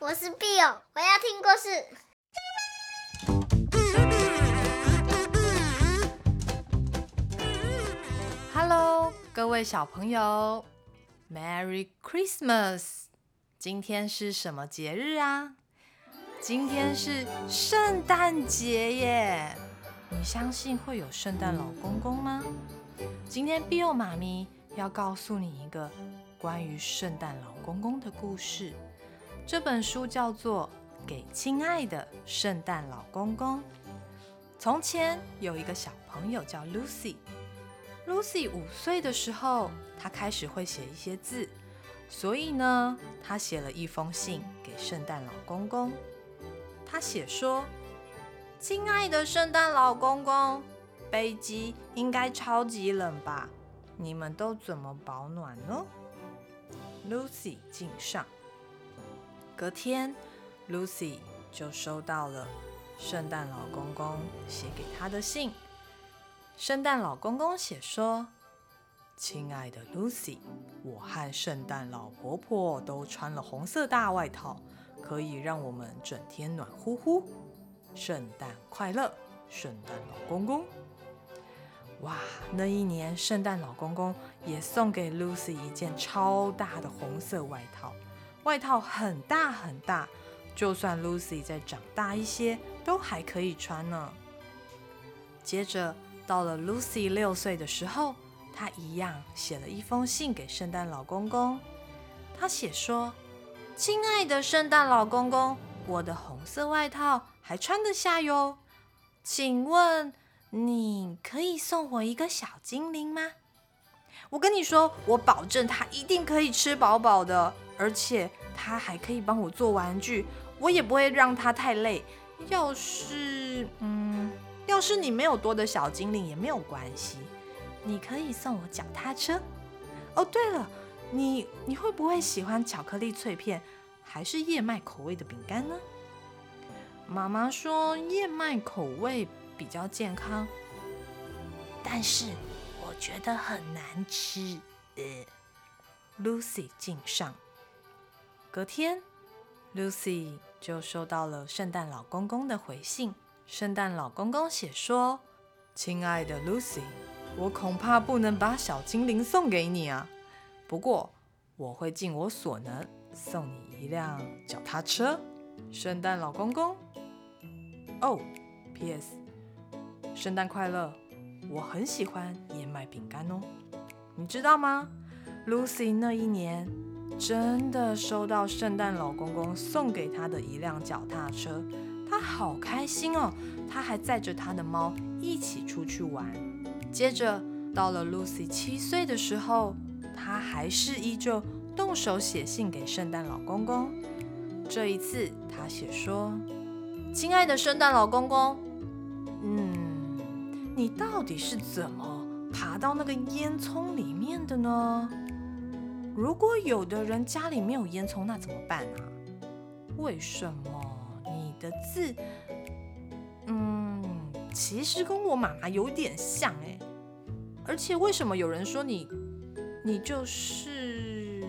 我是 Bill，我要听故事。Hello，各位小朋友，Merry Christmas！今天是什么节日啊？今天是圣诞节耶！你相信会有圣诞老公公吗？今天 Bill 妈咪要告诉你一个关于圣诞老公公的故事。这本书叫做《给亲爱的圣诞老公公》。从前有一个小朋友叫 Lucy。Lucy 五岁的时候，她开始会写一些字，所以呢，她写了一封信给圣诞老公公。她写说：“亲爱的圣诞老公公，北极应该超级冷吧？你们都怎么保暖呢？”Lucy 敬上。隔天，Lucy 就收到了圣诞老公公写给她的信。圣诞老公公写说：“亲爱的 Lucy，我和圣诞老婆婆都穿了红色大外套，可以让我们整天暖乎乎。圣诞快乐，圣诞老公公！”哇，那一年圣诞老公公也送给 Lucy 一件超大的红色外套。外套很大很大，就算 Lucy 再长大一些，都还可以穿呢。接着到了 Lucy 六岁的时候，她一样写了一封信给圣诞老公公。她写说：“亲爱的圣诞老公公，我的红色外套还穿得下哟，请问你可以送我一个小精灵吗？我跟你说，我保证他一定可以吃饱饱的。”而且他还可以帮我做玩具，我也不会让他太累。要是，嗯，要是你没有多的小精灵也没有关系，你可以送我脚踏车。哦，对了，你你会不会喜欢巧克力脆片，还是燕麦口味的饼干呢？妈妈说燕麦口味比较健康，但是我觉得很难吃。呃，Lucy 敬上。隔天，Lucy 就收到了圣诞老公公的回信。圣诞老公公写说：“亲爱的 Lucy，我恐怕不能把小精灵送给你啊，不过我会尽我所能送你一辆脚踏车。”圣诞老公公。哦，P.S. 圣诞快乐！我很喜欢燕麦饼干哦，你知道吗？Lucy 那一年。真的收到圣诞老公公送给他的一辆脚踏车，他好开心哦！他还载着他的猫一起出去玩。接着到了 Lucy 七岁的时候，他还是依旧动手写信给圣诞老公公。这一次他写说：“亲爱的圣诞老公公，嗯，你到底是怎么爬到那个烟囱里面的呢？”如果有的人家里没有烟囱，那怎么办啊？为什么你的字，嗯，其实跟我妈妈有点像哎。而且为什么有人说你，你就是，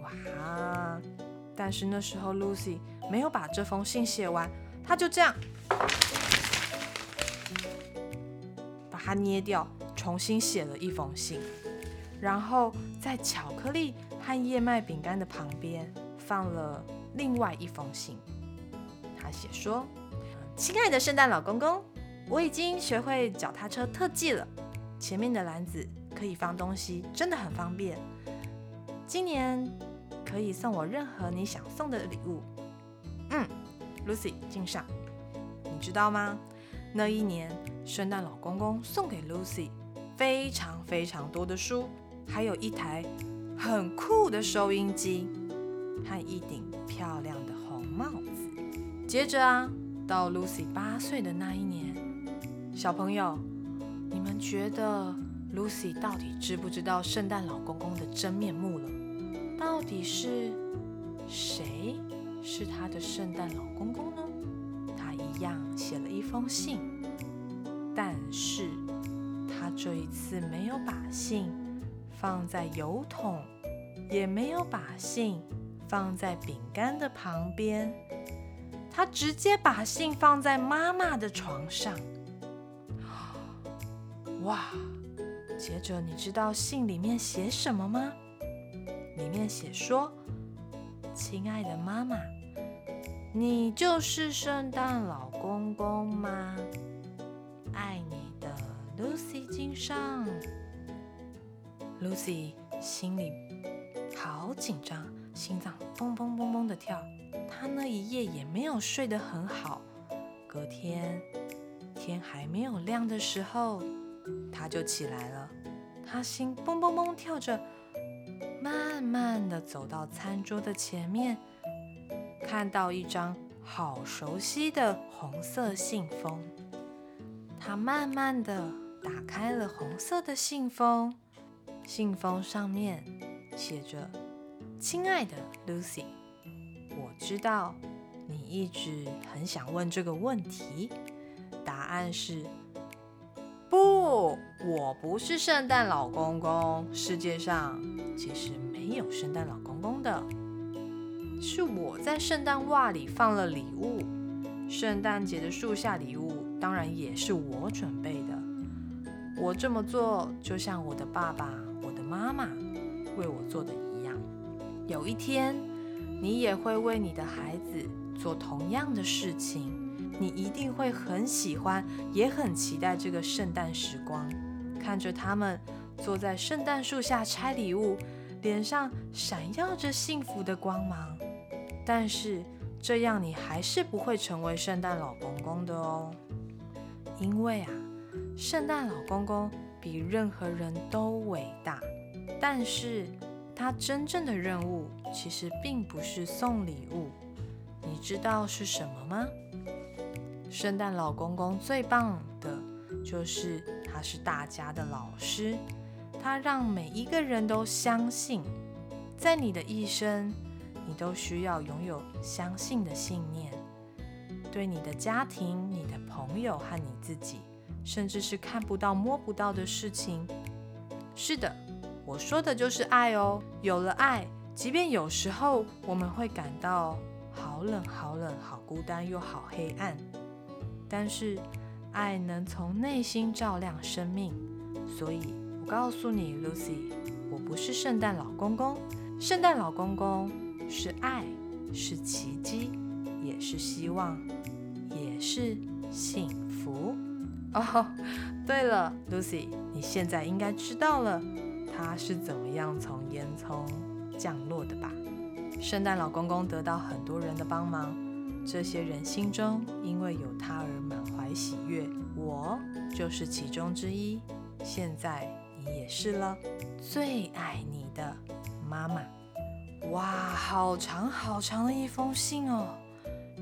哇！但是那时候 Lucy 没有把这封信写完，她就这样把它捏掉，重新写了一封信。然后在巧克力和燕麦饼干的旁边放了另外一封信。他写说：“亲爱的圣诞老公公，我已经学会脚踏车特技了，前面的篮子可以放东西，真的很方便。今年可以送我任何你想送的礼物。”嗯，Lucy 敬上。你知道吗？那一年圣诞老公公送给 Lucy 非常非常多的书。还有一台很酷的收音机和一顶漂亮的红帽子。接着啊，到 Lucy 八岁的那一年，小朋友，你们觉得 Lucy 到底知不知道圣诞老公公的真面目了？到底是谁是他的圣诞老公公呢？他一样写了一封信，但是他这一次没有把信。放在油桶，也没有把信放在饼干的旁边。他直接把信放在妈妈的床上。哇！接着你知道信里面写什么吗？里面写说：“亲爱的妈妈，你就是圣诞老公公吗？爱你的，Lucy 敬上。” Lucy 心里好紧张，心脏砰砰砰砰的跳。她那一夜也没有睡得很好。隔天天还没有亮的时候，她就起来了。她心砰砰砰跳着，慢慢的走到餐桌的前面，看到一张好熟悉的红色信封。她慢慢的打开了红色的信封。信封上面写着：“亲爱的 Lucy，我知道你一直很想问这个问题。答案是：不，我不是圣诞老公公。世界上其实没有圣诞老公公的，是我在圣诞袜里放了礼物。圣诞节的树下礼物当然也是我准备的。我这么做就像我的爸爸。”妈妈为我做的一样，有一天你也会为你的孩子做同样的事情。你一定会很喜欢，也很期待这个圣诞时光，看着他们坐在圣诞树下拆礼物，脸上闪耀着幸福的光芒。但是这样你还是不会成为圣诞老公公的哦，因为啊，圣诞老公公比任何人都伟大。但是，他真正的任务其实并不是送礼物，你知道是什么吗？圣诞老公公最棒的就是他是大家的老师，他让每一个人都相信，在你的一生，你都需要拥有相信的信念，对你的家庭、你的朋友和你自己，甚至是看不到、摸不到的事情。是的。我说的就是爱哦。有了爱，即便有时候我们会感到好冷、好冷、好孤单又好黑暗，但是爱能从内心照亮生命。所以我告诉你，Lucy，我不是圣诞老公公，圣诞老公公是爱，是奇迹，也是希望，也是幸福。哦，对了，Lucy，你现在应该知道了。他是怎么样从烟囱降落的吧？圣诞老公公得到很多人的帮忙，这些人心中因为有他而满怀喜悦。我就是其中之一。现在你也是了，最爱你的妈妈。哇，好长好长的一封信哦！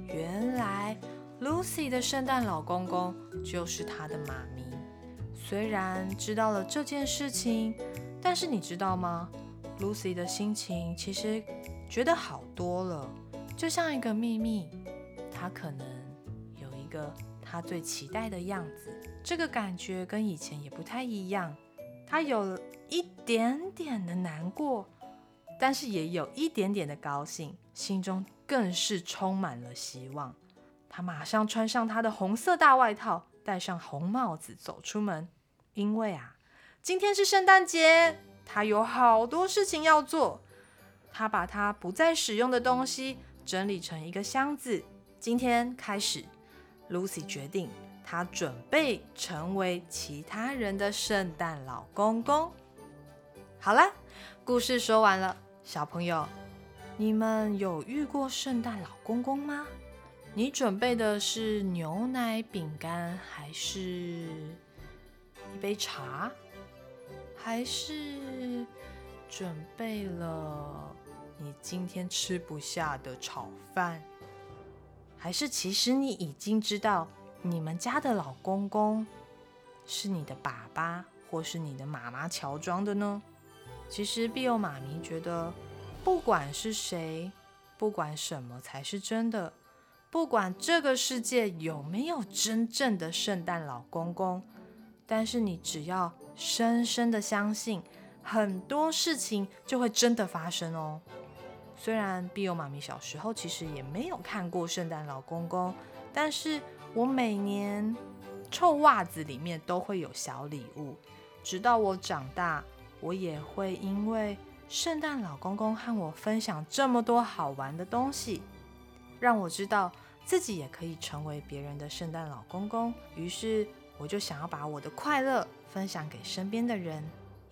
原来 Lucy 的圣诞老公公就是她的妈咪。虽然知道了这件事情。但是你知道吗？Lucy 的心情其实觉得好多了，就像一个秘密，她可能有一个她最期待的样子。这个感觉跟以前也不太一样，她有了一点点的难过，但是也有一点点的高兴，心中更是充满了希望。她马上穿上她的红色大外套，戴上红帽子走出门，因为啊。今天是圣诞节，他有好多事情要做。他把他不再使用的东西整理成一个箱子。今天开始，Lucy 决定，他准备成为其他人的圣诞老公公。好了，故事说完了。小朋友，你们有遇过圣诞老公公吗？你准备的是牛奶、饼干，还是一杯茶？还是准备了你今天吃不下的炒饭？还是其实你已经知道你们家的老公公是你的爸爸或是你的妈妈乔装的呢？其实碧欧妈咪觉得，不管是谁，不管什么才是真的，不管这个世界有没有真正的圣诞老公公，但是你只要。深深的相信，很多事情就会真的发生哦。虽然碧欧妈咪小时候其实也没有看过圣诞老公公，但是我每年臭袜子里面都会有小礼物。直到我长大，我也会因为圣诞老公公和我分享这么多好玩的东西，让我知道自己也可以成为别人的圣诞老公公。于是我就想要把我的快乐分享给身边的人，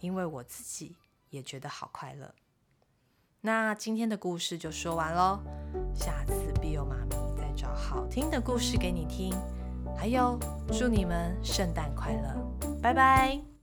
因为我自己也觉得好快乐。那今天的故事就说完喽，下次必有妈咪再找好听的故事给你听。还有，祝你们圣诞快乐，拜拜。